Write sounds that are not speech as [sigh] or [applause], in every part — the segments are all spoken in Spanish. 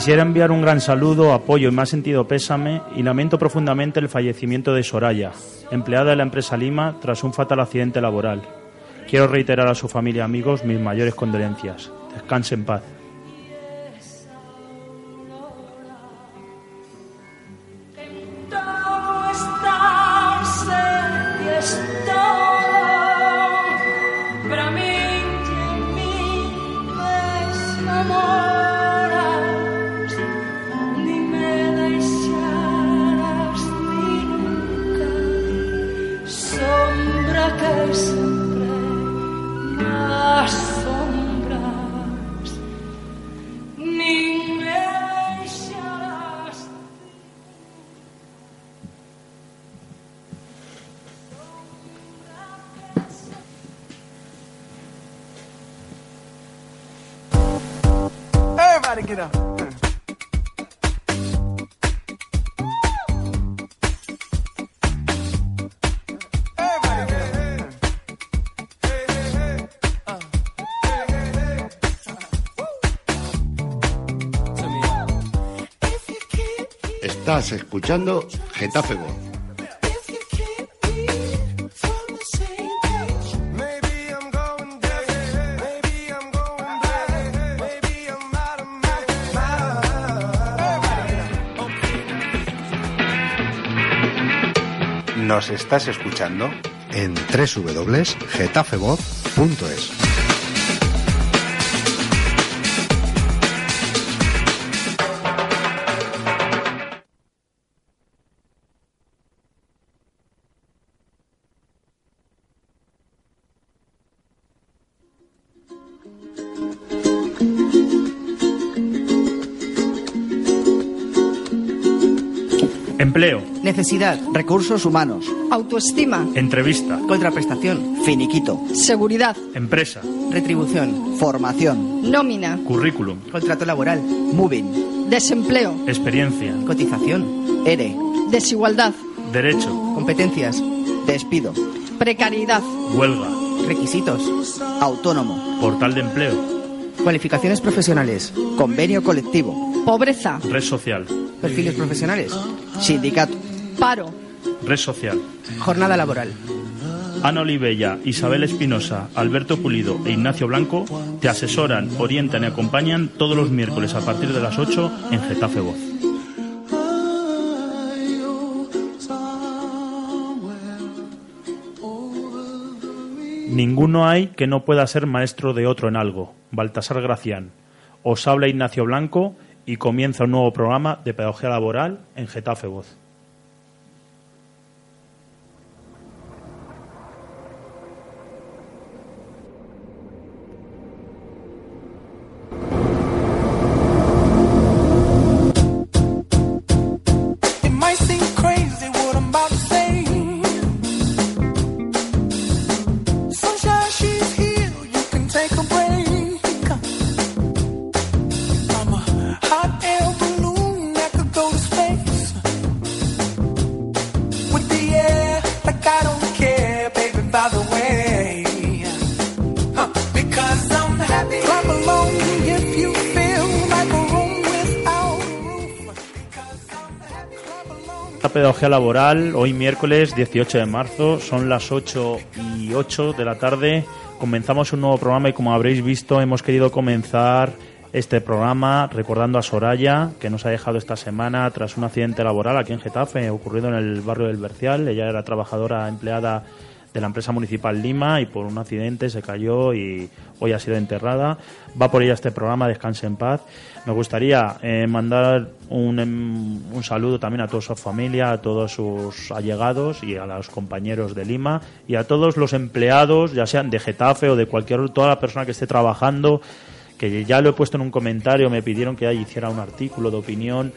Quisiera enviar un gran saludo, apoyo y más sentido pésame y lamento profundamente el fallecimiento de Soraya, empleada de la empresa Lima tras un fatal accidente laboral. Quiero reiterar a su familia y amigos mis mayores condolencias. Descanse en paz. get up. Estás escuchando Getafe. Nos estás escuchando en www.getafevoz.es. Empleo, Necesidad. Recursos humanos. Autoestima. entrevista, Contraprestación. Finiquito. Seguridad. empresa, Retribución. Formación. Nómina. currículum, Contrato laboral. Moving. Desempleo. experiencia, Cotización. ERE. Desigualdad. derecho, Competencias. Despido. Precariedad. huelga, Requisitos. Autónomo. portal de empleo, Cualificaciones profesionales. Convenio colectivo. Pobreza. red social, Perfiles profesionales. Sindicato. Paro. red social. Jornada laboral. Ana Olivella, Isabel Espinosa, Alberto Pulido e Ignacio Blanco te asesoran, orientan y acompañan todos los miércoles a partir de las 8 en Getafe Voz. Ninguno hay que no pueda ser maestro de otro en algo. Baltasar Gracián. Os habla Ignacio Blanco y comienza un nuevo programa de pedagogía laboral en Getafe Voz. Pedagogía Laboral, hoy miércoles 18 de marzo, son las 8 y 8 de la tarde. Comenzamos un nuevo programa y como habréis visto hemos querido comenzar este programa recordando a Soraya, que nos ha dejado esta semana tras un accidente laboral aquí en Getafe, ocurrido en el barrio del Bercial. Ella era trabajadora empleada de la empresa municipal Lima y por un accidente se cayó y hoy ha sido enterrada. Va por ella este programa, Descanse en paz. Me gustaría eh, mandar un, em, un saludo también a toda su familia, a todos sus allegados y a los compañeros de Lima y a todos los empleados, ya sean de Getafe o de cualquier toda la persona que esté trabajando, que ya lo he puesto en un comentario, me pidieron que hiciera un artículo de opinión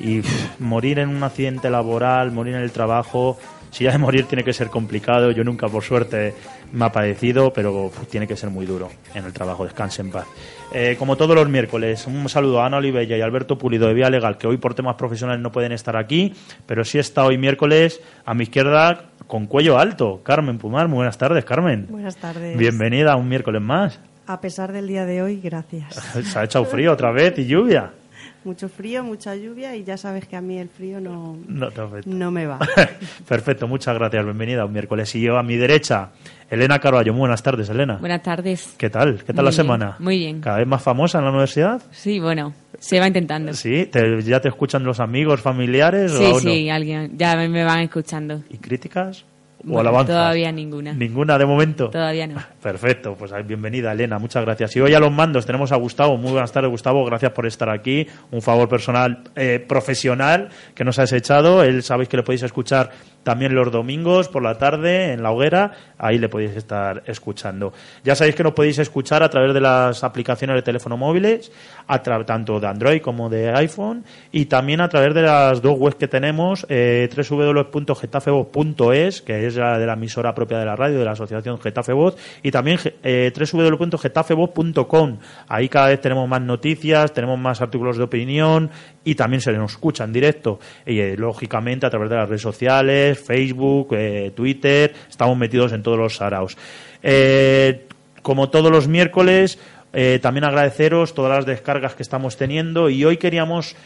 y morir en un accidente laboral, morir en el trabajo, si ya de morir tiene que ser complicado, yo nunca por suerte me ha padecido, pero tiene que ser muy duro en el trabajo, descanse en paz. Eh, como todos los miércoles, un saludo a Ana Olivella y Alberto Pulido de Vía Legal, que hoy por temas profesionales no pueden estar aquí, pero sí está hoy miércoles a mi izquierda con cuello alto, Carmen Pumar. Muy buenas tardes, Carmen. Buenas tardes. Bienvenida a un miércoles más. A pesar del día de hoy, gracias. [laughs] Se ha echado frío otra vez y lluvia. Mucho frío, mucha lluvia y ya sabes que a mí el frío no, No, no me va. [laughs] Perfecto, muchas gracias. Bienvenida un miércoles. Y yo a mi derecha, Elena Carballo. Muy buenas tardes, Elena. Buenas tardes. ¿Qué tal? ¿Qué tal Muy la bien, semana? muy bien. ¿Cada vez más famosa en la universidad? Sí, bueno, se va intentando. Sí, ¿Te- ¿ya te escuchan los amigos, familiares? Sí, o sí, no? alguien, ya me van escuchando. ¿Y críticas? ¿O Bueno, alabanzas? todavía ninguna. ¿Ninguna de momento? Todavía no. [laughs] Perfecto, pues bienvenida Elena, muchas gracias. Y hoy a los mandos tenemos a Gustavo. Muy buenas tardes, Gustavo, gracias por estar aquí. Un favor personal, eh, profesional que nos has echado. Él sabéis que le podéis escuchar también los domingos por la tarde en la hoguera. Ahí le podéis estar escuchando. Ya sabéis que nos podéis escuchar a través de las aplicaciones de teléfono móviles, a tanto de Android como de iPhone, y también a través de las dos webs que tenemos, eh, www.getafevoz.es, que es la de la emisora propia de la radio, de la asociación Getafe Voz, y también eh, www.getafevoz.com. Ahí cada vez tenemos más noticias, tenemos más artículos de opinión y también se nos escucha en directo. Y eh, lógicamente a través de las redes sociales, Facebook, eh, Twitter, estamos metidos en todos los saraos. Eh, como todos los miércoles, eh, también agradeceros todas las descargas que estamos teniendo y hoy queríamos,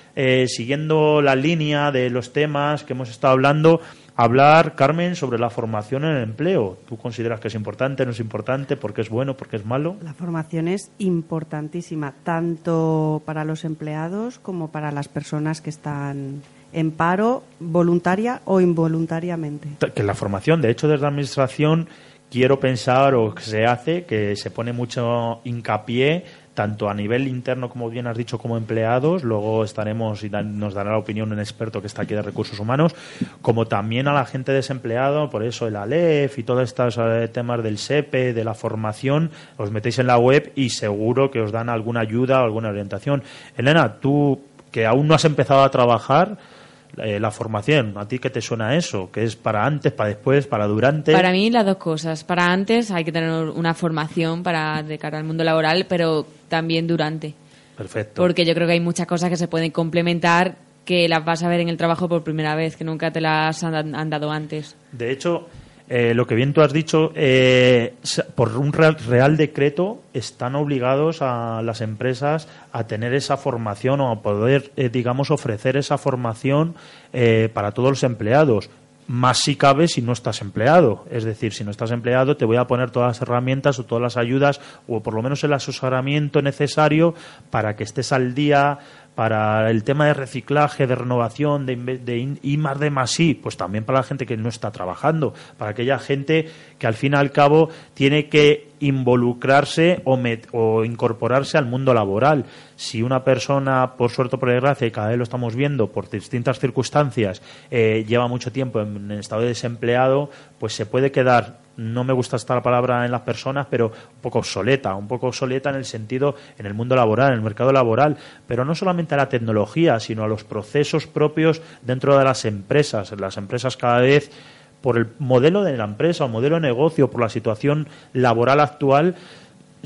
siguiendo la línea de los temas que hemos estado hablando, hablar, Carmen, sobre la formación en el empleo. ¿Tú consideras que es importante, no es importante, por qué es bueno, por qué es malo? La formación es importantísima, tanto para los empleados como para las personas que están en paro, voluntaria o involuntariamente. Que la formación, de hecho, desde la Administración quiero pensar o que se hace que se pone mucho hincapié tanto a nivel interno, como bien has dicho, como empleados, luego estaremos y nos dará la opinión un experto que está aquí de recursos humanos, como también a la gente desempleada, por eso el ALEF y todos estos eh, temas del SEPE, de la formación, os metéis en la web y seguro que os dan alguna ayuda o alguna orientación. Elena, tú que aún no has empezado a trabajar, eh, la formación, ¿a ti qué te suena eso? ¿Que es para antes, para después, para durante? Para mí las dos cosas. Para antes hay que tener una formación para de cara al mundo laboral, pero también durante. Perfecto. Porque yo creo que hay muchas cosas que se pueden complementar que las vas a ver en el trabajo por primera vez, que nunca te las han, han dado antes. De hecho, eh, lo que bien tú has dicho, eh, por un real, real decreto están obligados a las empresas a tener esa formación o a poder, eh, digamos, ofrecer esa formación eh, para todos los empleados. Más si cabe si no estás empleado. Es decir, si no estás empleado, te voy a poner todas las herramientas o todas las ayudas o por lo menos el asesoramiento necesario para que estés al día, para el tema de reciclaje, de renovación, de, de I más de más I, pues también para la gente que no está trabajando, para aquella gente que al fin y al cabo tiene que involucrarse o incorporarse al mundo laboral. Si una persona, por suerte o por desgracia, y cada vez lo estamos viendo por distintas circunstancias, eh, lleva mucho tiempo en, en estado de desempleado, pues se puede quedar no me gusta esta palabra en las personas, pero un poco obsoleta, un poco obsoleta en el sentido, en el mundo laboral, en el mercado laboral, pero no solamente a la tecnología, sino a los procesos propios dentro de las empresas. Las empresas cada vez, por el modelo de la empresa o modelo de negocio, por la situación laboral actual,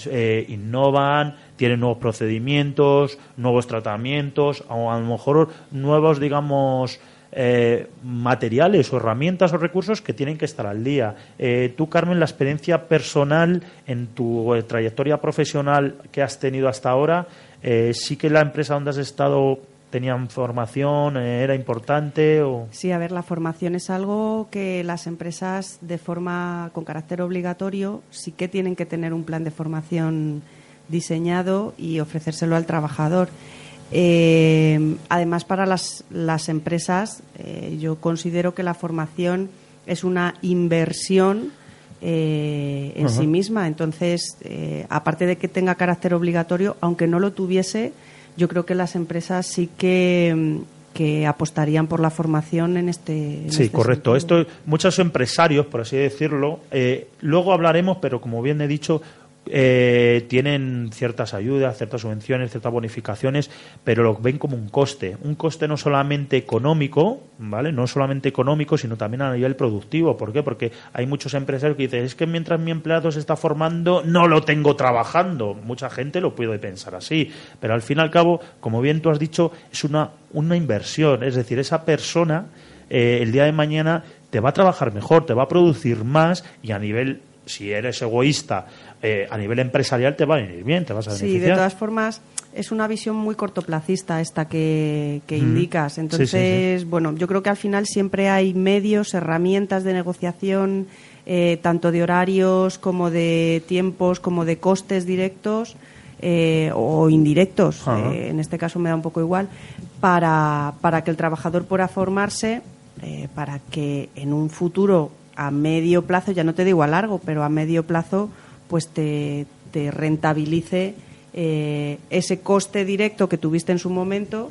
eh, innovan, tienen nuevos procedimientos, nuevos tratamientos, o a lo mejor nuevos, digamos, eh, materiales o herramientas o recursos que tienen que estar al día. Eh, tú, Carmen, la experiencia personal en tu eh, trayectoria profesional que has tenido hasta ahora, eh, sí que la empresa donde has estado tenían formación, era importante o Sí, a ver, la formación es algo que las empresas de forma con carácter obligatorio sí que tienen que tener un plan de formación diseñado y ofrecérselo al trabajador. Eh, además, para las, las empresas, eh, yo considero que la formación es una inversión eh, en sí misma. Entonces, eh, aparte de que tenga carácter obligatorio, aunque no lo tuviese, yo creo que las empresas sí que, que apostarían por la formación en este. en Sí, este correcto. sentido. Esto, muchos empresarios, por así decirlo, eh, luego hablaremos, pero como bien he dicho, eh, tienen ciertas ayudas, ciertas subvenciones, ciertas bonificaciones, pero lo ven como un coste. Un coste no solamente económico, ¿vale? No solamente económico, sino también a nivel productivo. ¿Por qué? Porque hay muchos empresarios que dicen, es que mientras mi empleado se está formando, no lo tengo trabajando. Mucha gente lo puede pensar así, pero al fin y al cabo, como bien tú has dicho, es una, una inversión. Es decir, esa persona eh, el día de mañana te va a trabajar mejor, te va a producir más y a nivel, si eres egoísta, eh, a nivel empresarial te va a venir bien, te vas a Sí, beneficiar. de todas formas, es una visión muy cortoplacista esta que, que indicas. Sí, sí, Entonces, bueno, yo creo que al final siempre hay medios, herramientas de negociación, eh, tanto de horarios como de tiempos, como de costes directos eh, o indirectos. En este caso me da un poco igual, para, para que el trabajador pueda formarse, para que en un futuro a medio plazo, ya no te digo a largo, pero a medio plazo, pues te, rentabilice eh, ese coste directo que tuviste en su momento,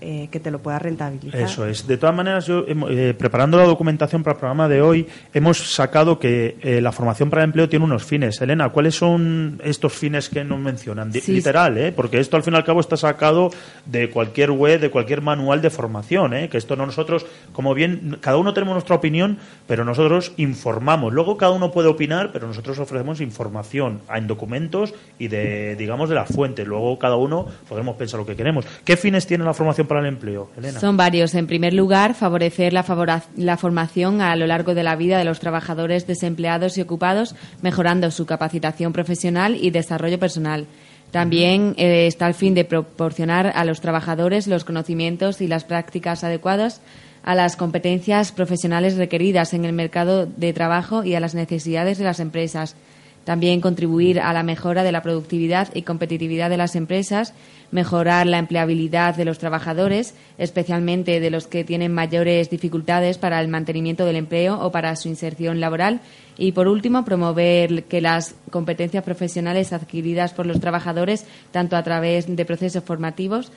eh, que te lo pueda rentabilizar. Eso es. De todas maneras, yo, eh, preparando la documentación para el programa de hoy, hemos sacado que eh, la formación para el empleo tiene unos fines. Elena, ¿cuáles son estos fines que nos mencionan? Sí. Literal, ¿eh? Porque esto al fin y al cabo está sacado de cualquier web, de cualquier manual de formación, ¿eh? Que esto no nosotros, como bien, cada uno tenemos nuestra opinión, pero nosotros informamos. Luego cada uno puede opinar, pero nosotros ofrecemos información en documentos y de, digamos, de las fuentes. Luego cada uno podremos pensar lo que queremos. ¿Qué fines tiene la formación para el empleo, Elena? Son varios. En primer lugar, favorecer la formación a lo largo de la vida de los trabajadores desempleados y ocupados, mejorando su capacitación profesional y desarrollo personal. También eh, está el fin de proporcionar a los trabajadores los conocimientos y las prácticas adecuadas a las competencias profesionales requeridas en el mercado de trabajo y a las necesidades de las empresas. También contribuir a la mejora de la productividad y competitividad de las empresas, mejorar la empleabilidad de los trabajadores, especialmente de los que tienen mayores dificultades para el mantenimiento del empleo o para su inserción laboral. Y, por último, promover que las competencias profesionales adquiridas por los trabajadores, tanto a través de procesos formativos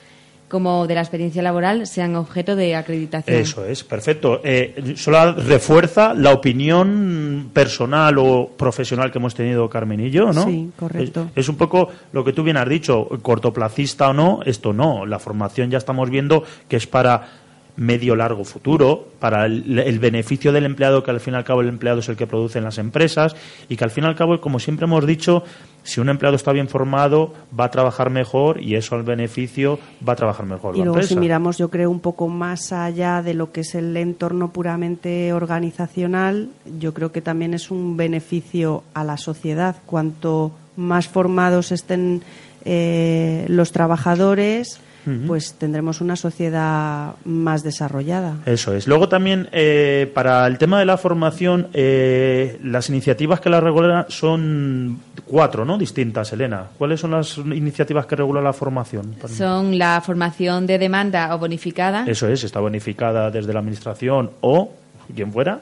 como de la experiencia laboral, sean objeto de acreditación. Eso es, perfecto. Eh, solo refuerza la opinión personal o profesional que hemos tenido Carmen y yo, ¿no? Sí, correcto. Es, es un poco lo que tú bien has dicho, cortoplacista o no, esto no. La formación ya estamos viendo que es para medio largo futuro, para el, el beneficio del empleado, que al fin y al cabo el empleado es el que produce en las empresas, y que al fin y al cabo, como siempre hemos dicho, si un empleado está bien formado, va a trabajar mejor y eso al beneficio va a trabajar mejor Y la luego empresa. si miramos, yo creo, un poco más allá de lo que es el entorno puramente organizacional, yo creo que también es un beneficio a la sociedad. Cuanto más formados estén eh, los trabajadores, pues tendremos una sociedad más desarrollada. Eso es. Luego también, eh, para el tema de la formación, eh, las iniciativas que la regulan son cuatro, ¿no? Distintas, Elena. ¿Cuáles son las iniciativas que regulan la formación? Son la formación de demanda o bonificada, Eso es, está bonificada desde la Administración o quien fuera.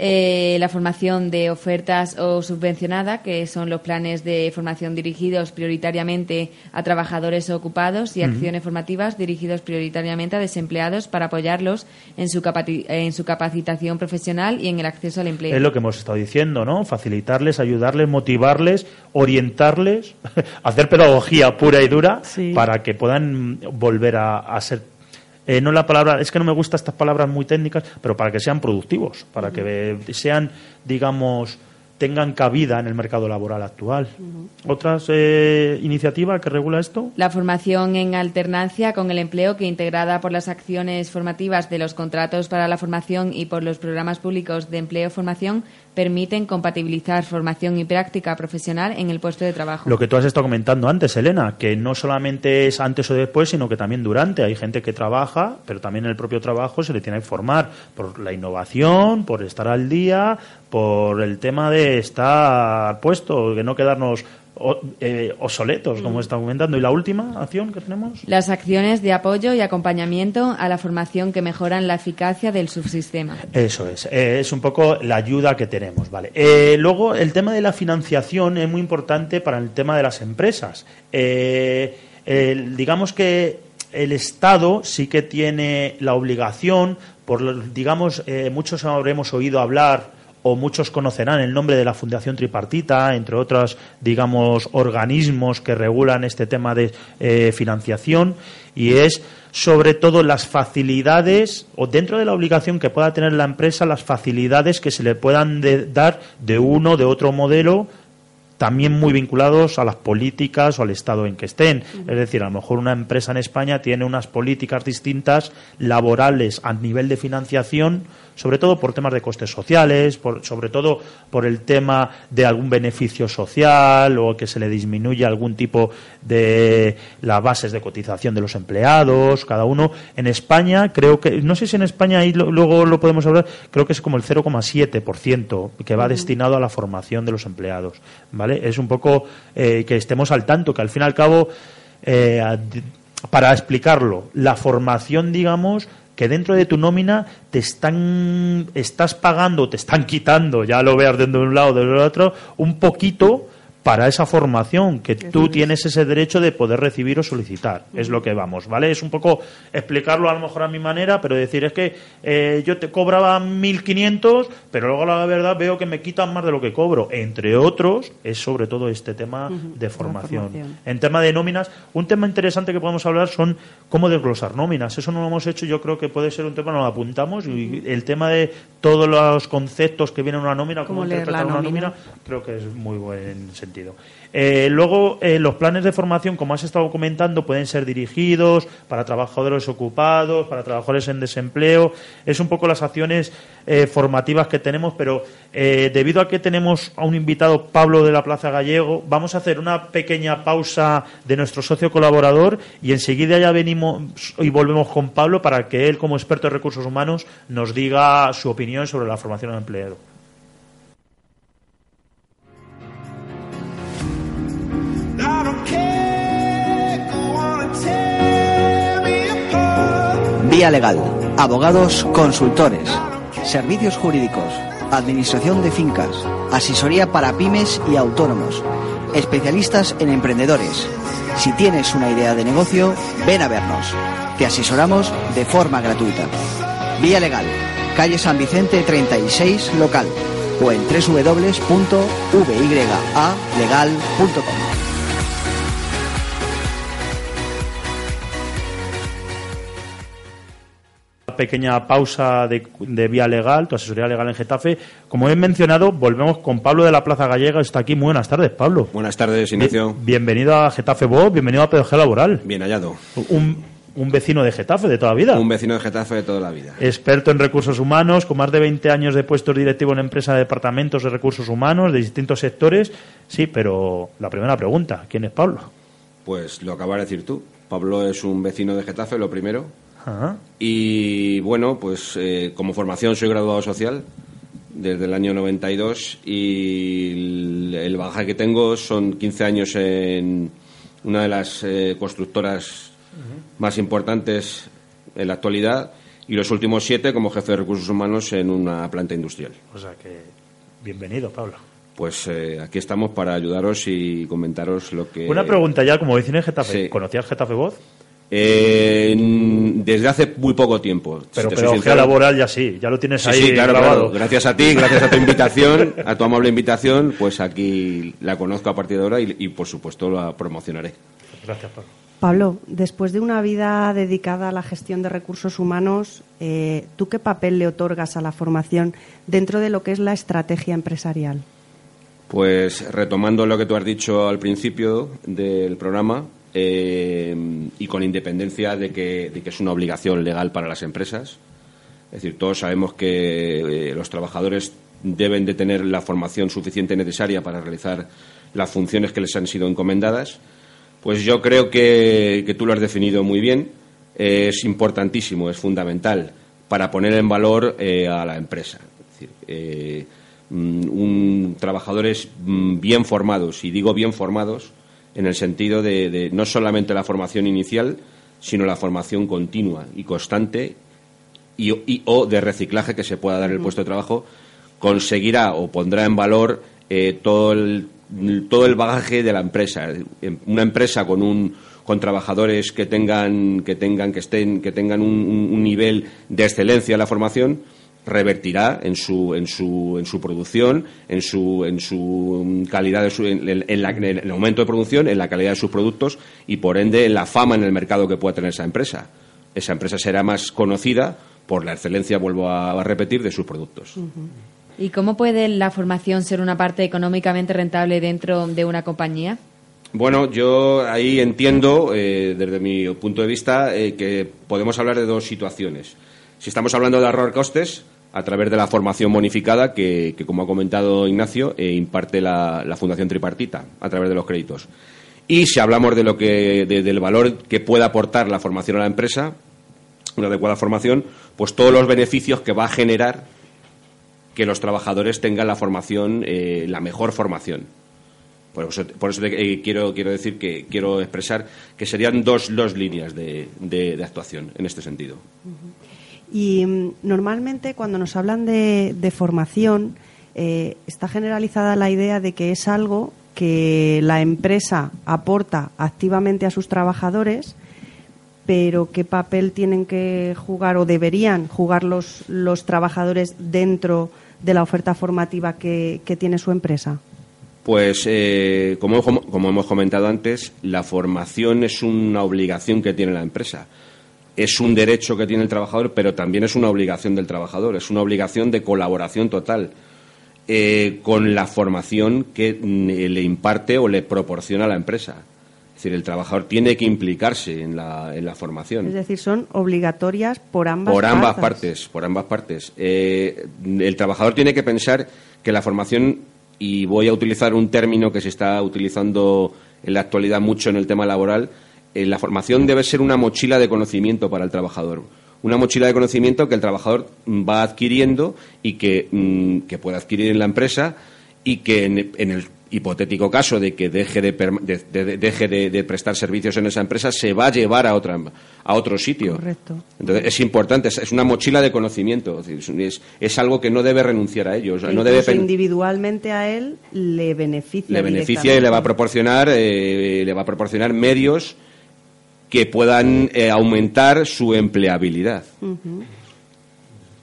Eh, la formación de ofertas o subvencionada, que son los planes de formación dirigidos prioritariamente a trabajadores ocupados y acciones formativas dirigidos prioritariamente a desempleados para apoyarlos en su, en su capacitación profesional y en el acceso al empleo. Es lo que hemos estado diciendo, ¿no? Facilitarles, ayudarles, motivarles, orientarles, [laughs] hacer pedagogía pura y dura Sí. para que puedan volver a, a ser. Eh, no la palabra, es que no me gustan estas palabras muy técnicas, pero para que sean productivos, para que sean, digamos, tengan cabida en el mercado laboral actual. ¿Otras eh, iniciativa que regula esto? La formación en alternancia con el empleo que integrada por las acciones formativas de los contratos para la formación y por los programas públicos de empleo formación permiten compatibilizar formación y práctica profesional en el puesto de trabajo. Lo que tú has estado comentando antes, Elena, que no solamente es antes o después, sino que también durante. Hay gente que trabaja, pero también en el propio trabajo se le tiene que formar por la innovación, por estar al día, por el tema de estar puesto, de no quedarnos o- eh, obsoletos, como está comentando. ¿Y la última acción que tenemos? Las acciones de apoyo y acompañamiento a la formación que mejoran la eficacia del subsistema. Eso es, eh, es un poco la ayuda que tenemos, ¿vale? Eh, luego, el tema de la financiación es muy importante para el tema de las empresas. El- digamos que el Estado sí que tiene la obligación, por, lo- digamos, muchos habremos oído hablar o muchos conocerán el nombre de la Fundación Tripartita, entre otros, digamos, organismos que regulan este tema de eh, financiación, y es sobre todo las facilidades, o dentro de la obligación que pueda tener la empresa, las facilidades que se le puedan de- dar de uno, de otro modelo, también muy vinculados a las políticas o al estado en que estén. Es decir, a lo mejor una empresa en España tiene unas políticas distintas laborales a nivel de financiación, sobre todo por temas de costes sociales, por, sobre todo por el tema de algún beneficio social o que se le disminuye algún tipo de las bases de cotización de los empleados, cada uno. En España, creo que, no sé si en España ahí lo- luego lo podemos hablar, creo que es como el 0,7% que va destinado a la formación de los empleados. ¿Vale? Es un poco eh, que estemos al tanto, que al fin y al cabo, eh, para explicarlo, la formación, digamos, que dentro de tu nómina te están estás pagando, te están quitando, ya lo veas de un lado o del otro, un poquito para esa formación que tú tienes ese derecho de poder recibir o solicitar. Es lo que vamos, ¿vale? Es un poco explicarlo a lo mejor a mi manera, pero decir es que eh, yo te cobraba 1.500, pero luego la verdad veo que me quitan más de lo que cobro. Entre otros, es sobre todo este tema de formación. formación. En tema de nóminas, un tema interesante que podemos hablar son cómo desglosar nóminas. Eso no lo hemos hecho, yo creo que puede ser un tema, nos lo apuntamos, y el tema de todos los conceptos que vienen en una nómina, cómo, Cómo interpretar una nómina. nómina, creo que es muy buen sentido. Eh, luego, eh, los planes de formación, como has estado comentando, pueden ser dirigidos para trabajadores ocupados, para trabajadores en desempleo. Es un poco las acciones eh, formativas que tenemos, pero debido a que tenemos a un invitado, Pablo de la Plaza Gallego, vamos a hacer una pequeña pausa de nuestro socio colaborador y enseguida ya venimos y volvemos con Pablo para que él, como experto en recursos humanos, nos diga su opinión sobre la formación del empleado. Vía Legal. Abogados consultores. Servicios jurídicos. Administración de fincas. Asesoría para pymes y autónomos. Especialistas en emprendedores. Si tienes una idea de negocio, ven a vernos. Te asesoramos de forma gratuita. Vía Legal. Calle San Vicente 36, local. O en www.vyalegal.com. pequeña pausa de, de vía legal, tu asesoría legal en Getafe. Como he mencionado, volvemos con Pablo de la Plaza Gallega. Está aquí. Muy buenas tardes, Pablo. Buenas tardes, Ignacio. Bien- bienvenido a Getafe Voz, bienvenido a PDG Laboral. Bien hallado. Un, un vecino de Getafe de toda la vida. Un vecino de Getafe de toda la vida. Experto en recursos humanos, con más de 20 años de puestos directivos en empresas de departamentos de recursos humanos de distintos sectores. Sí, pero la primera pregunta, ¿quién es Pablo? Pues lo acabas de decir tú. Pablo es un vecino de Getafe, lo primero. Ajá. Y bueno, pues eh, como formación soy graduado social desde el año 92 y el, el bagaje que tengo son 15 años en una de las eh, constructoras más importantes en la actualidad y los últimos siete como jefe de recursos humanos en una planta industrial. O sea que, bienvenido, Pablo. Pues eh, aquí estamos para ayudaros y comentaros lo que... Una pregunta ya, como vecino de Getafe. sí. ¿Conocías Getafe Voz? Eh, desde hace muy poco tiempo. si Pero pedagogía sincero. laboral ya sí, ya lo tienes Sí, ahí sí, claro, grabado. claro. Gracias a ti, gracias a tu invitación, a tu amable invitación, pues aquí la conozco a partir de ahora y, y, por supuesto la promocionaré. Gracias, Pablo. Pablo, después de una vida dedicada a la gestión de recursos humanos, eh, ¿tú qué papel le otorgas a la formación dentro de lo que es la estrategia empresarial? Pues retomando lo que tú has dicho al principio del programa eh, y con independencia de que, de que es una obligación legal para las empresas, es decir, todos sabemos que eh, los trabajadores deben de tener la formación suficiente necesaria para realizar las funciones que les han sido encomendadas. Pues yo creo que, que tú lo has definido muy bien. Es importantísimo, es fundamental para poner en valor eh, a la empresa. Es decir, mm, un, trabajadores mm, bien formados, y digo bien formados, en el sentido de, de no solamente la formación inicial, sino la formación continua y constante y, y- o de reciclaje que se pueda dar en el puesto de trabajo, conseguirá o pondrá en valor eh, todo el todo el bagaje de la empresa. Una empresa con un con trabajadores que tengan que tengan que estén que tengan un, un- un nivel de excelencia en la formación revertirá en su en su en su producción en su en su calidad de su, en, en la- en el aumento de producción en la calidad de sus productos y por ende en la fama en el mercado que pueda tener esa empresa esa empresa será más conocida por la excelencia vuelvo a, a repetir de sus productos ¿Y cómo puede la formación ser una parte económicamente rentable dentro de una compañía? Bueno, yo ahí entiendo, eh, desde mi punto de vista, eh, que podemos hablar de dos situaciones. Si estamos hablando de ahorrar costes, a través de la formación bonificada que, que, como ha comentado Ignacio, eh, imparte la, la Fundación Tripartita a través de los créditos. Y si hablamos de lo que, de- del valor que pueda aportar la formación a la empresa, una adecuada formación, pues todos los beneficios que va a generar que los trabajadores tengan la formación, eh, la mejor formación. Por eso, por eso eh, quiero, quiero decir que quiero expresar que serían dos, dos líneas de- de actuación en este sentido. Y mm, normalmente cuando nos hablan de, formación, eh, está generalizada la idea de que es algo que la empresa aporta activamente a sus trabajadores, pero qué papel tienen que jugar o deberían jugar los, los trabajadores dentro de la oferta formativa que, que tiene su empresa. Pues, eh, como, como hemos comentado antes, la formación es una obligación que tiene la empresa. Es un derecho que tiene el trabajador, pero también es una obligación del trabajador. Es una obligación de colaboración total eh, con la formación que mm, le imparte o le proporciona la empresa. Es decir, el trabajador tiene que implicarse en la, en la formación. Es decir, son obligatorias por ambas por ambas partes. partes, por ambas partes. Eh, el trabajador tiene que pensar que la formación, y voy a utilizar un término que se está utilizando en la actualidad mucho en el tema laboral, eh, la formación debe ser una mochila de conocimiento para el trabajador. Una mochila de conocimiento que el trabajador mm, va adquiriendo y que, mm, que puede adquirir en la empresa y que en, en el hipotético caso de que deje de, de- de- deje de- prestar servicios en esa empresa se va a llevar a otra a otro sitio Correcto. entonces es importante es, es una mochila de conocimiento es, es, algo que no debe renunciar a ello o sea, no debe individualmente a él le beneficia. le beneficia y le va a proporcionar eh, le va a proporcionar medios que puedan eh, aumentar su empleabilidad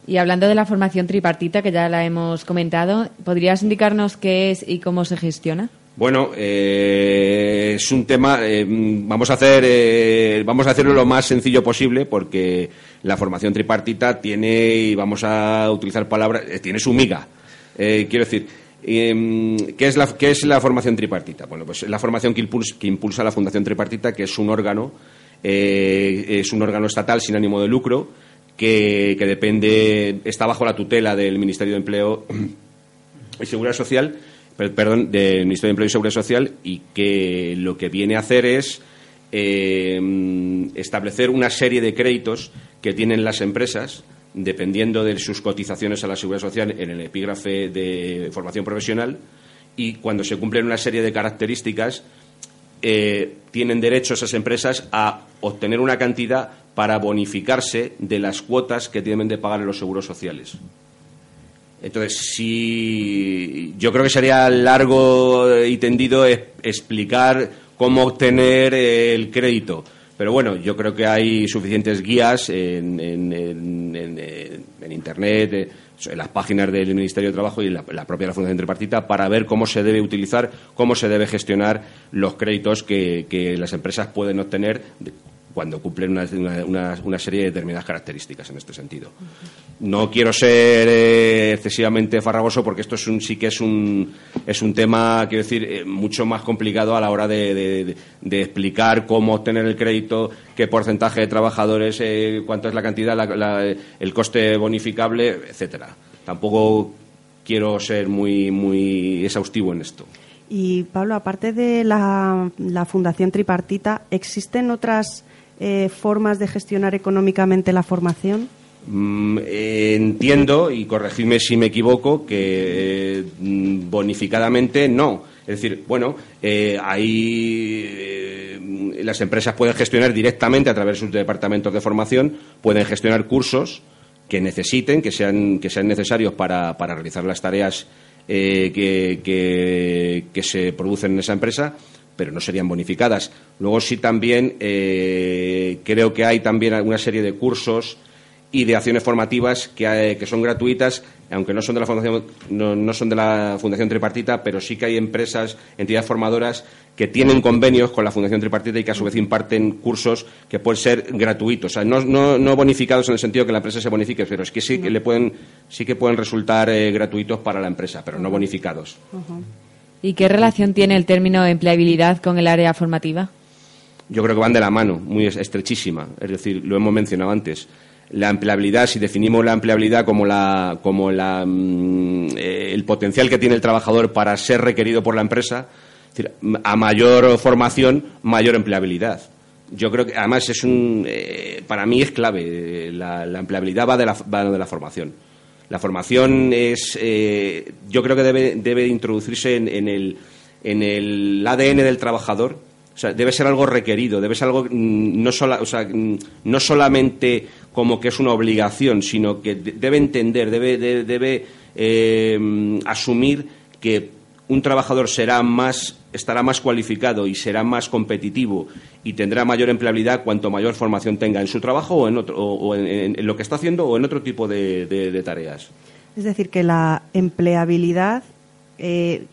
Y hablando de la formación tripartita, que ya la hemos comentado, ¿podrías indicarnos qué es y cómo se gestiona? Bueno, eh, es un tema. eh, vamos a hacer, eh, vamos a hacerlo lo más sencillo posible porque la formación tripartita tiene y vamos a utilizar palabras, tiene su miga. Quiero decir, em, ¿qué, es la, ¿qué es la formación tripartita? Bueno, pues es la formación que impulsa, la Fundación Tripartita, que es un órgano, eh, es un órgano estatal sin ánimo de lucro que, depende, está bajo la tutela del Ministerio de Empleo y Seguridad Social, per- perdón, del Ministerio de Empleo y Seguridad Social y que lo que viene a hacer es eh, establecer una serie de créditos que tienen las empresas dependiendo de sus cotizaciones a la Seguridad Social en el epígrafe de formación profesional y cuando se cumplen una serie de características eh, tienen derecho esas empresas a obtener una cantidad para bonificarse de las cuotas que tienen de pagar en los seguros sociales. Entonces, si yo creo que sería largo y tendido explicar cómo obtener eh, el crédito. Pero bueno, yo creo que hay suficientes guías en, en- en- Internet, eh, en las páginas del Ministerio de Trabajo y en la, propia Fundación Tripartita para ver cómo se debe utilizar, cómo se debe gestionar los créditos que, las empresas pueden obtener cuando cumplen una, una- una- serie de determinadas características en este sentido. No quiero ser eh, excesivamente farragoso porque esto es un, sí que es un, es un tema, quiero decir, eh, mucho más complicado a la hora de- de explicar cómo obtener el crédito, qué porcentaje de trabajadores, eh, cuánto es la cantidad, la- la- el coste bonificable, etcétera. Tampoco quiero ser muy, muy exhaustivo en esto. Y Pablo, aparte de la, la Fundación Tripartita, ¿existen otras eh, formas de gestionar económicamente la formación? Mm, entiendo, y corregidme si me equivoco, que mm, bonificadamente no. Es decir, bueno, eh, ahí eh, las empresas pueden gestionar directamente a través de sus departamentos de formación, pueden gestionar cursos que necesiten, que sean, que sean necesarios para, para realizar las tareas que- que se producen en esa empresa, pero no serían bonificadas. Luego sí también eh, creo que hay también una serie de cursos y de acciones formativas que, hay- que son gratuitas, aunque no son de la fundación no, no son de la fundación tripartita, pero sí que hay empresas, entidades formadoras que tienen convenios con la fundación tripartita y que a su vez imparten cursos que pueden ser gratuitos, o sea, no, no- no bonificados en el sentido que la empresa se bonifique, pero es que sí que le pueden sí que pueden resultar eh, gratuitos para la empresa, pero no bonificados. ¿Y qué relación tiene el término empleabilidad con el área formativa? yo creo que van de la mano, muy es- estrechísima. Es decir, lo hemos mencionado antes. La empleabilidad, si definimos la empleabilidad como, la, como la, mm, eh, el potencial que tiene el trabajador para ser requerido por la empresa, a mayor formación, mayor empleabilidad. Yo creo que además es un, eh, para mí es clave. eh, La, la empleabilidad va de la, va de la formación. La formación es, eh, yo creo que debe, debe introducirse en, en el, en el ADN del trabajador. O sea, debe ser algo requerido, debe ser algo mm, no, sola- o sea, mm, no solamente como que es una obligación, sino que de- debe entender, debe, de- debe eh, asumir que un trabajador será más, estará más cualificado y será más competitivo y tendrá mayor empleabilidad cuanto mayor formación tenga en su trabajo o en, otro, o, en, lo que está haciendo o en otro tipo de, de- de tareas. Es decir, que la empleabilidad, eh,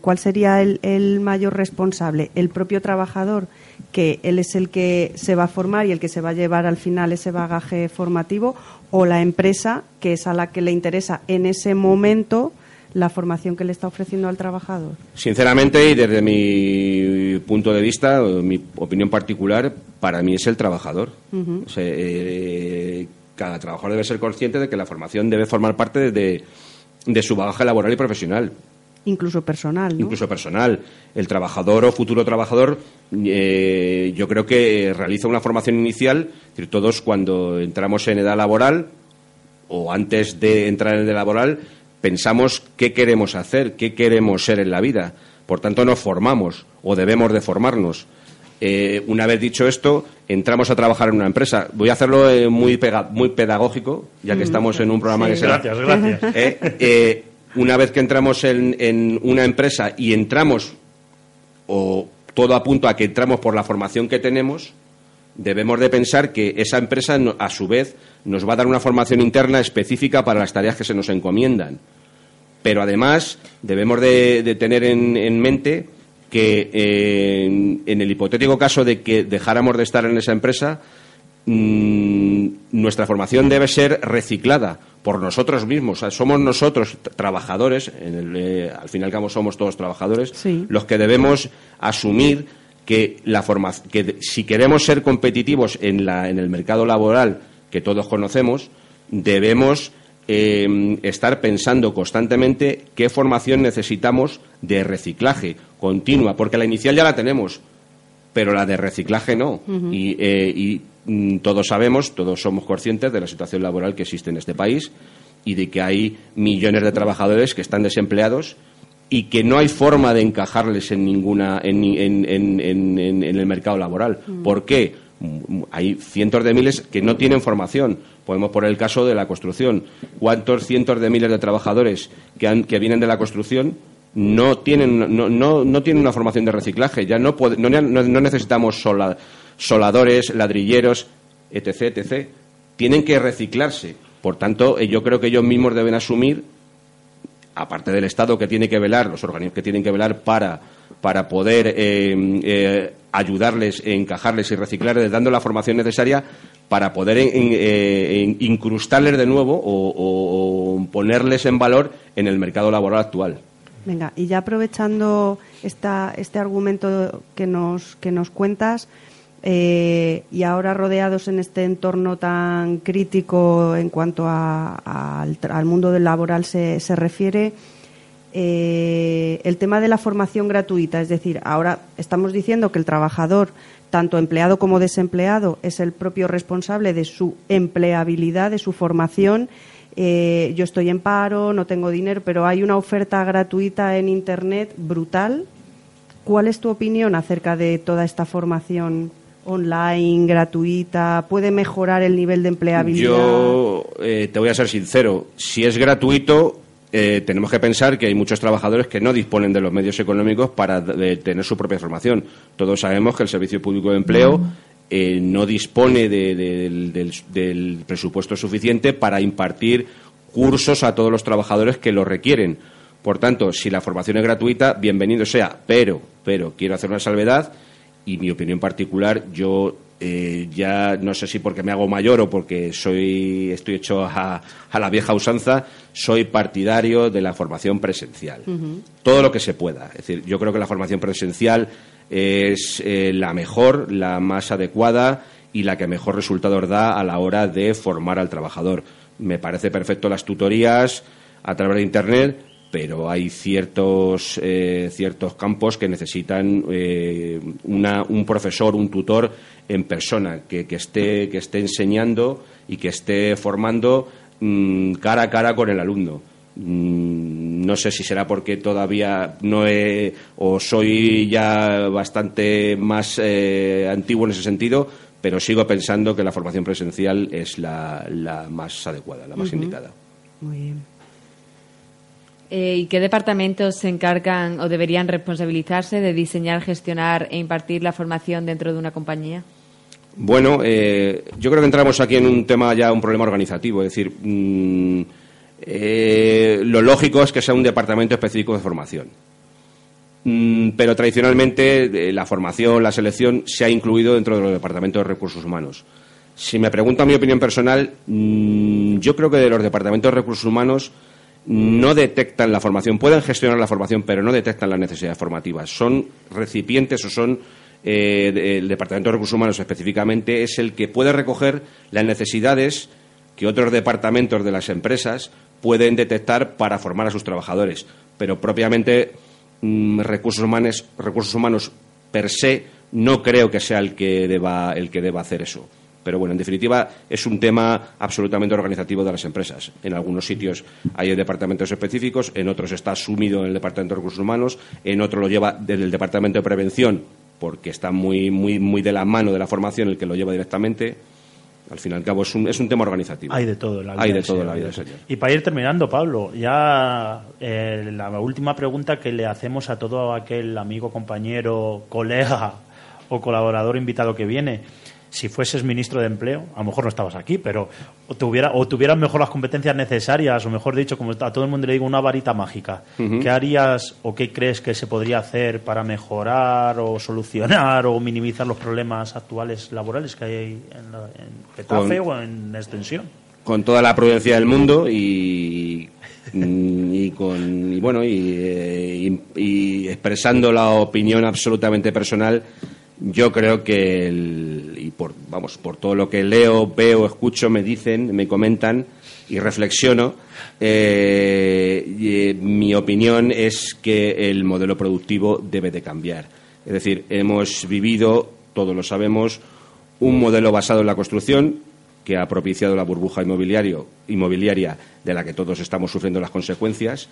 ¿cuál sería el mayor responsable? ¿El propio trabajador, que él es el que se va a formar y el que se va a llevar al final ese bagaje formativo? ¿O la empresa, que es a la que le interesa en ese momento la formación que le está ofreciendo al trabajador? Sinceramente y desde mi punto de vista, o mi opinión particular, para mí es el trabajador. O sea, eh, cada trabajador debe ser consciente de que la formación debe formar parte de, de su bagaje laboral y profesional. Incluso personal, ¿no? incluso personal. El trabajador o futuro trabajador, eh, yo creo que realiza una formación inicial. Es decir, todos cuando entramos en edad laboral o antes de entrar en edad laboral, pensamos qué queremos hacer, qué queremos ser en la vida. Por tanto, nos formamos o debemos de formarnos. Eh, una vez dicho esto, entramos a trabajar en una empresa. Voy a hacerlo eh, muy, pega- muy pedagógico, ya que estamos en un programa Sí. que se Gracias, gracias. [laughs] eh, una vez que entramos en, en una empresa y entramos, o todo apunta a que entramos por la formación que tenemos, debemos de pensar que esa empresa, a su vez, nos va a dar una formación interna específica para las tareas que se nos encomiendan. Pero además debemos de, de tener en, en mente que eh, en, en el hipotético caso de que dejáramos de estar en esa empresa, mm, nuestra formación debe ser reciclada por nosotros mismos. O sea, somos nosotros, trabajadores, en el, eh, al fin y al cabo somos todos trabajadores, Sí. los que debemos asumir que, la forma, que si queremos ser competitivos en, la, en el mercado laboral que todos conocemos, debemos eh, estar pensando constantemente qué formación necesitamos de reciclaje continua, porque la inicial ya la tenemos, pero la de reciclaje no. Y, eh, y, mm, todos sabemos, todos somos conscientes de la situación laboral que existe en este país y de que hay millones de trabajadores que están desempleados y que no hay forma de encajarles en ninguna en, en- en- en- en- en el mercado laboral. ¿Por qué? Mm, Hay cientos de miles que no tienen formación. Podemos poner el caso de la construcción. ¿Cuántos cientos de miles de trabajadores que, han- que vienen de la construcción no tienen, no, no, no tienen una formación de reciclaje? Ya no, no, no- no necesitamos sola- soladores, ladrilleros, etc, etc. Tienen que reciclarse. Por tanto, eh, yo creo que ellos mismos deben asumir aparte del Estado que tiene que velar, los organismos que tienen que velar para, para poder eh, eh, ayudarles, encajarles y reciclarles, dando la formación necesaria para poder eh, incrustarles de nuevo o- o ponerles en valor en el mercado laboral actual. Venga, y ya aprovechando esta, este argumento que nos, que nos cuentas, eh, y ahora rodeados en este entorno tan crítico en cuanto al, mundo del laboral se, se refiere, eh, el tema de la formación gratuita, es decir, ahora estamos diciendo que el trabajador, tanto empleado como desempleado, es el propio responsable de su empleabilidad, de su formación. Eh, yo estoy en paro, no tengo dinero, pero hay una oferta gratuita en Internet brutal. ¿Cuál es tu opinión acerca de toda esta formación online, gratuita? ¿Puede mejorar el nivel de empleabilidad? Yo eh, te voy a ser sincero, si es gratuito, eh, tenemos que pensar que hay muchos trabajadores que no disponen de los medios económicos para de- tener su propia formación. Todos sabemos que el Servicio Público de Empleo eh, no dispone de- de- del, del- del presupuesto suficiente para impartir cursos a todos los trabajadores que lo requieren. Por tanto, si la formación es gratuita, bienvenido sea. Pero, pero quiero hacer una salvedad y mi opinión particular, yo eh, ya no sé si porque me hago mayor o porque soy estoy hecho a, a la vieja usanza, soy partidario de la formación presencial. Todo lo que se pueda. Es decir, yo creo que la formación presencial es eh, la mejor, la más adecuada y la que mejor resultados da a la hora de formar al trabajador. Me parece perfecto las tutorías a través de Internet, pero hay ciertos, eh, ciertos campos que necesitan eh, una- un profesor, un tutor en persona, que, que esté, que esté enseñando y que esté formando mm, cara a cara con el alumno. Mm, No sé si será porque todavía no he o soy ya bastante más eh, antiguo en ese sentido, pero sigo pensando que la formación presencial es la, la más adecuada, la más Ujú. indicada. Muy bien. Eh, ¿Y qué departamentos se encargan o deberían responsabilizarse de diseñar, gestionar e impartir la formación dentro de una compañía? Bueno, eh, yo creo que entramos aquí en un tema ya, un problema organizativo. Es decir, mm, eh, lo lógico es que sea un departamento específico de formación. Mm, pero tradicionalmente la formación, la selección se ha incluido dentro de los departamentos de recursos humanos. Si me preguntan mi opinión personal, mm, yo creo que de los departamentos de recursos humanos no detectan la formación, pueden gestionar la formación, pero no detectan las necesidades formativas. Son recipientes o son eh, el Departamento de Recursos Humanos específicamente es el que puede recoger las necesidades que otros departamentos de las empresas pueden detectar para formar a sus trabajadores, pero propiamente mm, recursos humanos, recursos humanos per se no creo que sea el que deba el que deba hacer eso. Pero bueno, en definitiva, es un tema absolutamente organizativo de las empresas. En algunos sitios hay departamentos específicos, en otros está asumido en el Departamento de Recursos Humanos, en otro lo lleva desde el Departamento de Prevención, porque está muy, muy, muy de la mano de la formación el que lo lleva directamente. Al fin y al cabo, es un, es un tema organizativo. Hay de todo en la vida. Hay de todo en la vida, señor. Y para ir terminando, Pablo, ya eh, la última pregunta que le hacemos a todo aquel amigo, compañero, colega o colaborador invitado que viene. Si fueses ministro de Empleo, a lo mejor no estabas aquí, pero o, tuviera, o tuvieras mejor las competencias necesarias, o mejor dicho, como a todo el mundo le digo, una varita mágica. ¿Qué harías o qué crees que se podría hacer para mejorar o solucionar o minimizar los problemas actuales laborales que hay en, la- en Getafe Con- o en extensión? con toda la prudencia del mundo y, y con y bueno y, eh, y- y expresando la opinión absolutamente personal yo creo que por vamos por todo lo que leo veo escucho me dicen me comentan y reflexiono eh, eh, mi opinión es que el modelo productivo debe de cambiar es decir hemos vivido todos lo sabemos un modelo basado en la construcción que ha propiciado la burbuja inmobiliaria de la que todos estamos sufriendo las consecuencias.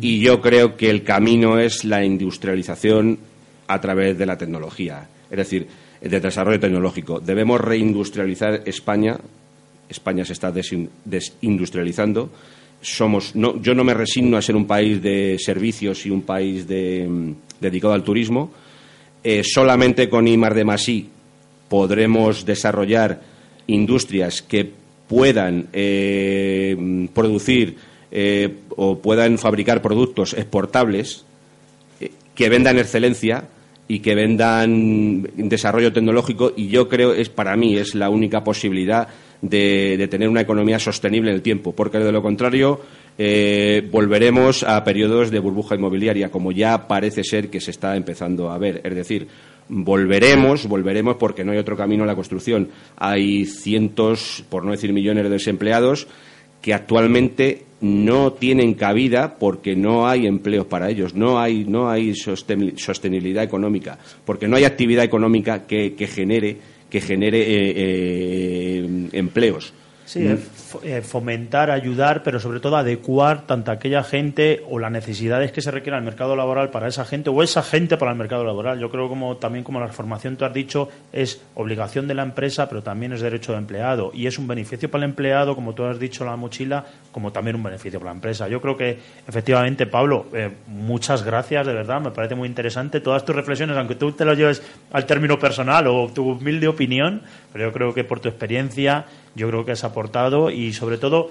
Y yo creo que el camino es la industrialización a través de la tecnología, es decir, de desarrollo tecnológico. Debemos reindustrializar España. España se está desin- desindustrializando. Somos, no, yo no me resigno a ser un país de servicios y un país mm, dedicado al turismo. Eh, solamente con I más de más I podremos desarrollar industrias que puedan eh, producir eh, o puedan fabricar productos exportables que vendan excelencia y que vendan desarrollo tecnológico y yo creo es para mí es la única posibilidad de, de tener una economía sostenible en el tiempo porque de lo contrario eh, volveremos a periodos de burbuja inmobiliaria como ya parece ser que se está empezando a ver es decir Volveremos, volveremos porque no hay otro camino en la construcción. Hay cientos, por no decir millones de desempleados que actualmente no tienen cabida porque no hay empleos para ellos, no hay, no hay sosten- sostenibilidad económica, porque no hay actividad económica que, que genere, que genere eh, eh, empleos. Sí, eh, fo- eh, fomentar, ayudar, pero sobre todo adecuar tanto a aquella gente o las necesidades que se requieran al mercado laboral para esa gente o esa gente para el mercado laboral. Yo creo como también como la formación tú has dicho es obligación de la empresa, pero también es derecho del empleado y es un beneficio para el empleado, como tú has dicho la mochila, como también un beneficio para la empresa. Yo creo que efectivamente Pablo, eh, muchas gracias de verdad, me parece muy interesante todas tus reflexiones, aunque tú te las lleves al término personal o tu humilde opinión, pero yo creo que por tu experiencia yo creo que has aportado y sobre todo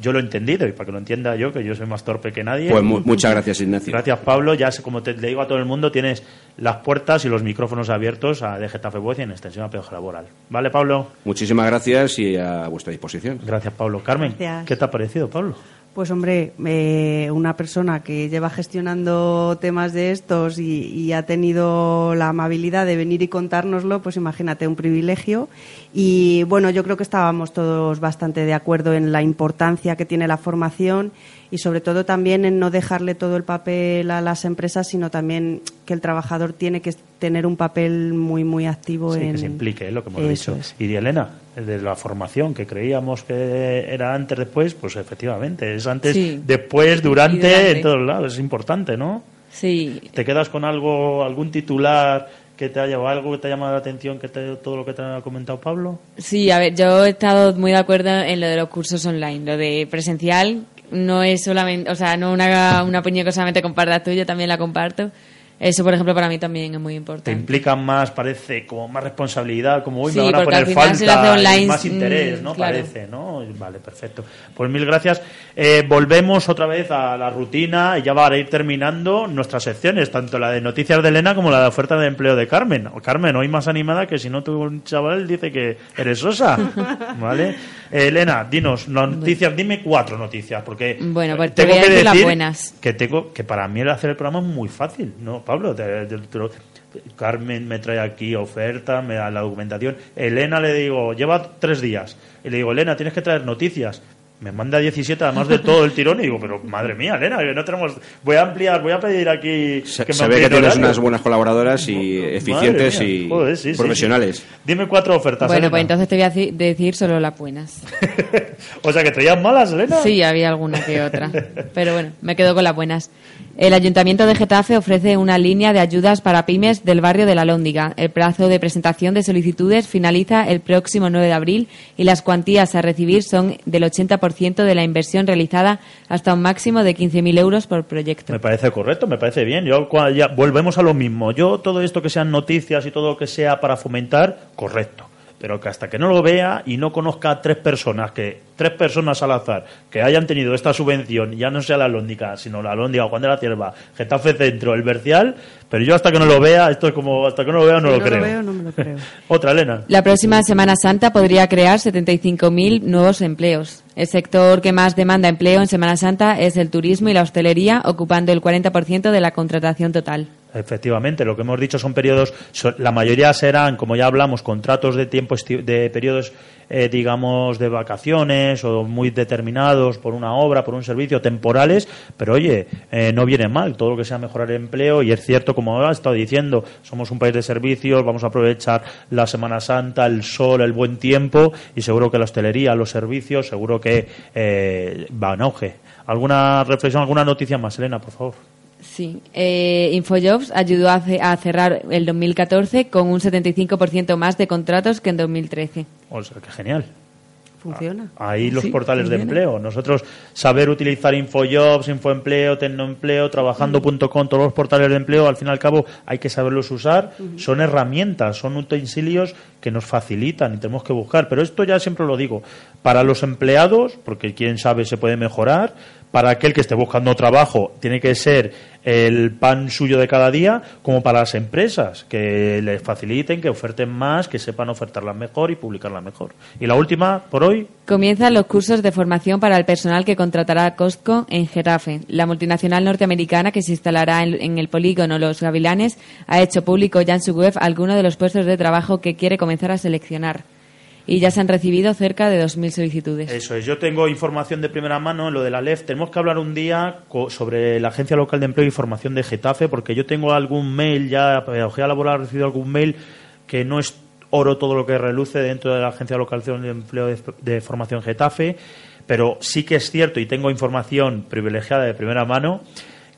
yo lo he entendido y para que lo entienda yo, que yo soy más torpe que nadie. Pues mu- muchas gracias, Ignacio. Gracias, Pablo. Ya sé, como te le digo a todo el mundo, tienes las puertas y los micrófonos abiertos a de Getafe Voz y en extensión a Pedoja Laboral. ¿Vale, Pablo? Muchísimas gracias y a vuestra disposición. Gracias, Pablo. Carmen, Gracias. ¿qué te ha parecido, Pablo? Pues hombre, eh, una persona que lleva gestionando temas de estos y, y ha tenido la amabilidad de venir y contárnoslo, pues imagínate, un privilegio. Y bueno, yo creo que estábamos todos bastante de acuerdo en la importancia que tiene la formación y sobre todo también en no dejarle todo el papel a las empresas, sino también que el trabajador tiene que tener un papel muy, muy activo Sí, en... que se implique, es lo que hemos Eso dicho. es. Y Elena, de la formación que creíamos que era antes, después, pues efectivamente, es antes, Sí. después, durante, durante. en todos lados. Es importante, ¿no? Sí, ¿Te quedas con algo, algún titular que te haya algo que te ha llamado la atención, que te- todo lo que te ha comentado Pablo? Sí, a ver, yo he estado muy de acuerdo en lo de los cursos online. Lo de presencial no es solamente, o sea, no una, una opinión que solamente compartas tú, yo también la comparto. Eso, por ejemplo, para mí también es muy Te importante. implican más, parece, como más responsabilidad, como, uy, Sí, me van a poner falta, online, más mm, interés, ¿no? claro. Parece, ¿no? Vale, perfecto. Pues mil gracias. Eh, volvemos otra vez a la rutina y ya va a ir terminando nuestras secciones, tanto la de noticias de Elena como la de oferta de empleo de Carmen. Carmen, hoy más animada que si no tu un chaval dice que eres sosa, [laughs] ¿vale? Elena, dinos noticias, dime cuatro noticias, porque Bueno, pues eh, te voy a que decir las buenas. que tengo que para mí el hacer el programa es muy fácil, ¿no, Pablo? Te- te- Carmen me trae aquí oferta, me da la documentación. Elena le digo, lleva tres días. Y le digo, Elena, tienes que traer noticias. Me manda 17 además de todo el tirón y digo, pero madre mía, Elena, que no tenemos... Voy a ampliar, voy a pedir aquí... Se, que me se ve que tienes horario. unas buenas colaboradoras y eficientes mía. y Joder, sí, sí, profesionales. sí. Dime cuatro ofertas, Bueno, Elena. pues entonces te voy a ci- decir solo las buenas. [laughs] o sea, que traías malas, Elena. Sí, había alguna que otra. [laughs] Pero bueno, me quedo con las buenas. El Ayuntamiento de Getafe ofrece una línea de ayudas para pymes del barrio de la Lóndiga. El plazo de presentación de solicitudes finaliza el próximo 9 de abril y las cuantías a recibir son del 80% de la inversión realizada hasta un máximo de 15.000 euros por proyecto. Me parece correcto, me parece bien. Yo ya volvemos a lo mismo. Yo todo esto que sean noticias y todo lo que sea para fomentar, correcto. Pero que hasta que no lo vea y no conozca a tres personas, que tres personas al azar, que hayan tenido esta subvención, ya no sea la Lóndiga, sino la Lóndiga, Juan de la Cierva, Getafe Centro, el Bercial, pero yo hasta que no lo vea, esto es como, hasta que no lo vea no Si lo no creo. lo veo, no me lo creo. [laughs] Otra, Elena. La próxima Semana Santa podría crear 75.000 nuevos empleos. El sector que más demanda empleo en Semana Santa es el turismo y la hostelería, ocupando el 40% de la contratación total. Efectivamente, lo que hemos dicho son periodos, la mayoría serán, como ya hablamos, contratos de tiempo de periodos, eh, digamos, de vacaciones o muy determinados por una obra, por un servicio, temporales, pero oye, eh, no viene mal todo lo que sea mejorar el empleo y es cierto, como ha estado diciendo, somos un país de servicios, vamos a aprovechar la Semana Santa, el sol, el buen tiempo y seguro que la hostelería, los servicios, seguro que eh, va en auge. ¿Alguna reflexión, alguna noticia más, Elena, por favor? Sí. Eh, Infojobs ayudó a, ce- a cerrar el 2014 con un 75% más de contratos que en 2013. O sea, que genial. Funciona. Ahí los Sí, portales de empleo. Nosotros saber utilizar Infojobs, Infoempleo, Tecnoempleo, Trabajando.com, todos los portales de empleo, al fin y al cabo hay que saberlos usar. Son herramientas, son utensilios que nos facilitan y tenemos que buscar. Pero esto ya siempre lo digo. Para los empleados, porque quién sabe se puede mejorar, para aquel que esté buscando trabajo, tiene que ser el pan suyo de cada día, como para las empresas, que les faciliten, que oferten más, que sepan ofertarlas mejor y publicarlas mejor. Y la última, por hoy, Comienzan los cursos de formación para el personal que contratará Costco en Getafe. La multinacional norteamericana que se instalará en, en el polígono Los Gavilanes ha hecho público ya en su web algunos de los puestos de trabajo que quiere comenzar a seleccionar. Y ya se han recibido cerca de 2.000 solicitudes. Eso es, yo tengo información de primera mano en lo de la LEF. Tenemos que hablar un día sobre la Agencia Local de Empleo y Formación de Getafe, porque yo tengo algún mail, ya Pedagogía Laboral ha recibido algún mail que no es oro todo lo que reluce dentro de la Agencia Local de Empleo de Formación Getafe, pero sí que es cierto y tengo información privilegiada de primera mano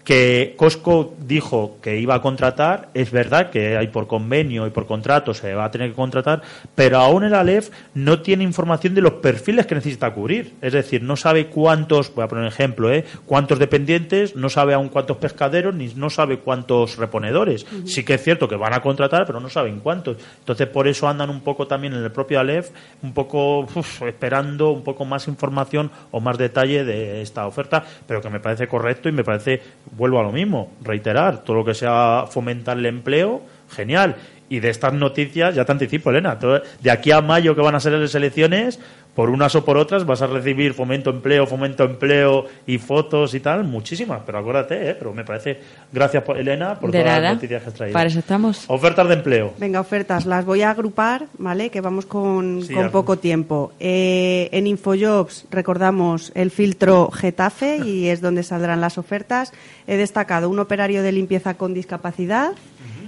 que Costco dijo que iba a contratar, es verdad que hay por convenio y por contrato se va a tener que contratar, pero aún el Alef no tiene información de los perfiles que necesita cubrir. Es decir, no sabe cuántos, voy a poner un ejemplo, ¿eh? cuántos dependientes, no sabe aún cuántos pescaderos, ni no sabe cuántos reponedores. Sí que es cierto que van a contratar, pero no saben cuántos. Entonces, por eso andan un poco también en el propio Alef, un poco uf, esperando un poco más información o más detalle de esta oferta, pero que me parece correcto y me parece, vuelvo a lo mismo, reiterar, todo lo que sea fomentar el empleo, genial. Y de estas noticias, ya te anticipo, Elena, de aquí a mayo que van a ser las elecciones, por unas o por otras vas a recibir fomento empleo, fomento empleo y fotos y tal, muchísimas, pero acuérdate, ¿eh? pero me parece, gracias por- Elena por De todas nada. las noticias que has traído. Para eso estamos. Ofertas de empleo. Venga, ofertas, las voy a agrupar, ¿vale? Que vamos con, Sí, con haz- poco tiempo. Eh, en Infojobs recordamos el filtro Getafe y es donde saldrán las ofertas. He destacado un operario de limpieza con discapacidad,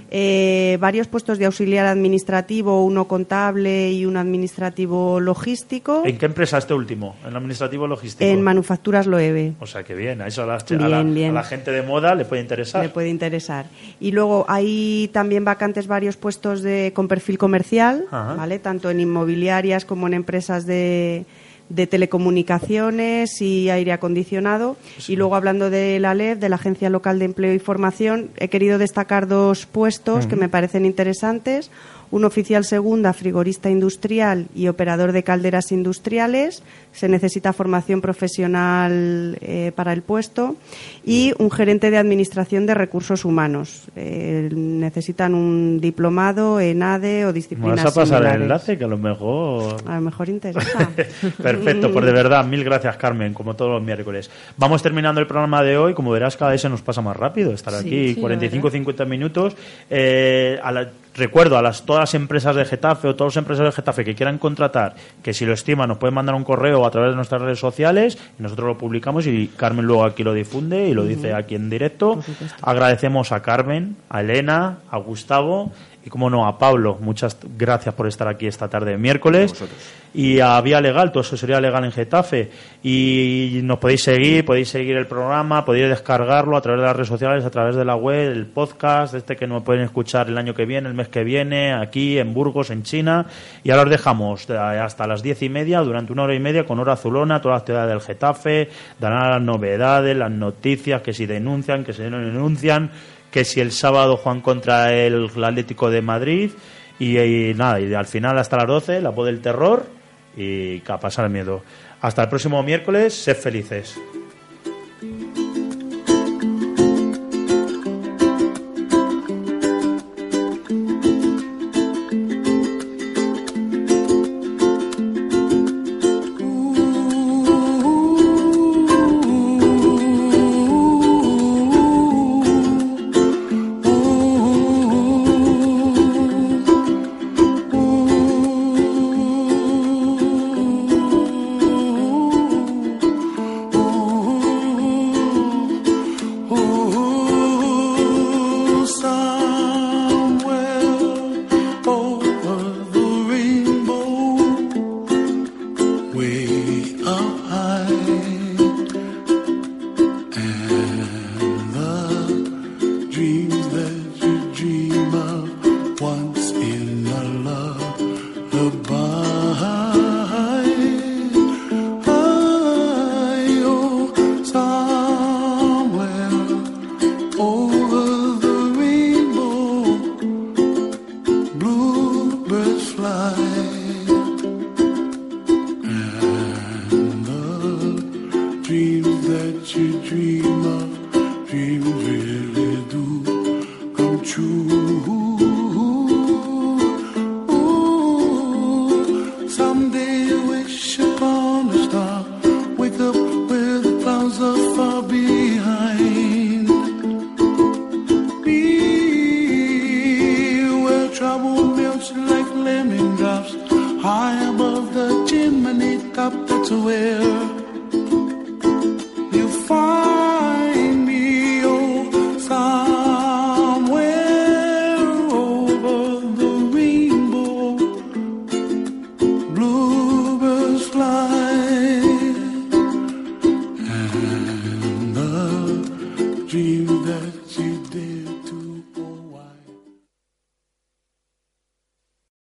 eh, varios puestos de auxiliar administrativo, uno contable y un administrativo logístico. ¿En qué empresa este último? ¿En el administrativo logístico? En Manufacturas Loewe. O sea, que bien, a eso a la, a Bien, la- bien. a la gente de moda le puede interesar. Le puede interesar. Y luego hay también vacantes varios puestos de, con perfil comercial, Ajá. ¿vale? Tanto en inmobiliarias como en empresas de, de telecomunicaciones y aire acondicionado. Y luego hablando de la LEF, de la Agencia Local de Empleo y Formación, he querido destacar dos puestos que me parecen interesantes. Un oficial segunda, frigorista industrial y operador de calderas industriales. Se necesita formación profesional eh, para el puesto. Y un gerente de administración de recursos humanos. Eh, necesitan un diplomado en ADE o ¿Me disciplinas vas a pasar el similares. enlace? Que a lo mejor... A lo mejor interesa. [laughs] Perfecto, pues de verdad, mil gracias Carmen, como todos los miércoles. Vamos terminando el programa de hoy, como verás cada vez se nos pasa más rápido estar Sí, aquí, sí, 45-50 minutos. Eh, a la- recuerdo a las, todas las empresas de Getafe o todos los empresarios de Getafe que quieran contratar, que si lo estiman nos pueden mandar un correo a través de nuestras redes sociales y nosotros lo publicamos y Carmen luego aquí lo difunde y lo dice aquí en directo. Agradecemos a Carmen, a Elena, a Gustavo y como no a Pablo. Muchas gracias por estar aquí esta tarde de miércoles. Y a Vía Legal, todo eso sería legal en Getafe. Y nos podéis seguir, podéis seguir el programa, podéis descargarlo a través de las redes sociales, a través de la web, el podcast, este que nos pueden escuchar el año que viene, el mes que viene, aquí en Burgos, en China. Y ahora os dejamos de- hasta las diez y media, durante una hora y media, con hora azulona, toda la ciudad del Getafe, darán las novedades, las noticias, que si denuncian, que si no denuncian, que si el sábado juegan contra el Atlético de Madrid. Y, nada, y al final hasta las 12, la voz del terror y a pasar el miedo. Hasta el próximo miércoles, sed felices. Up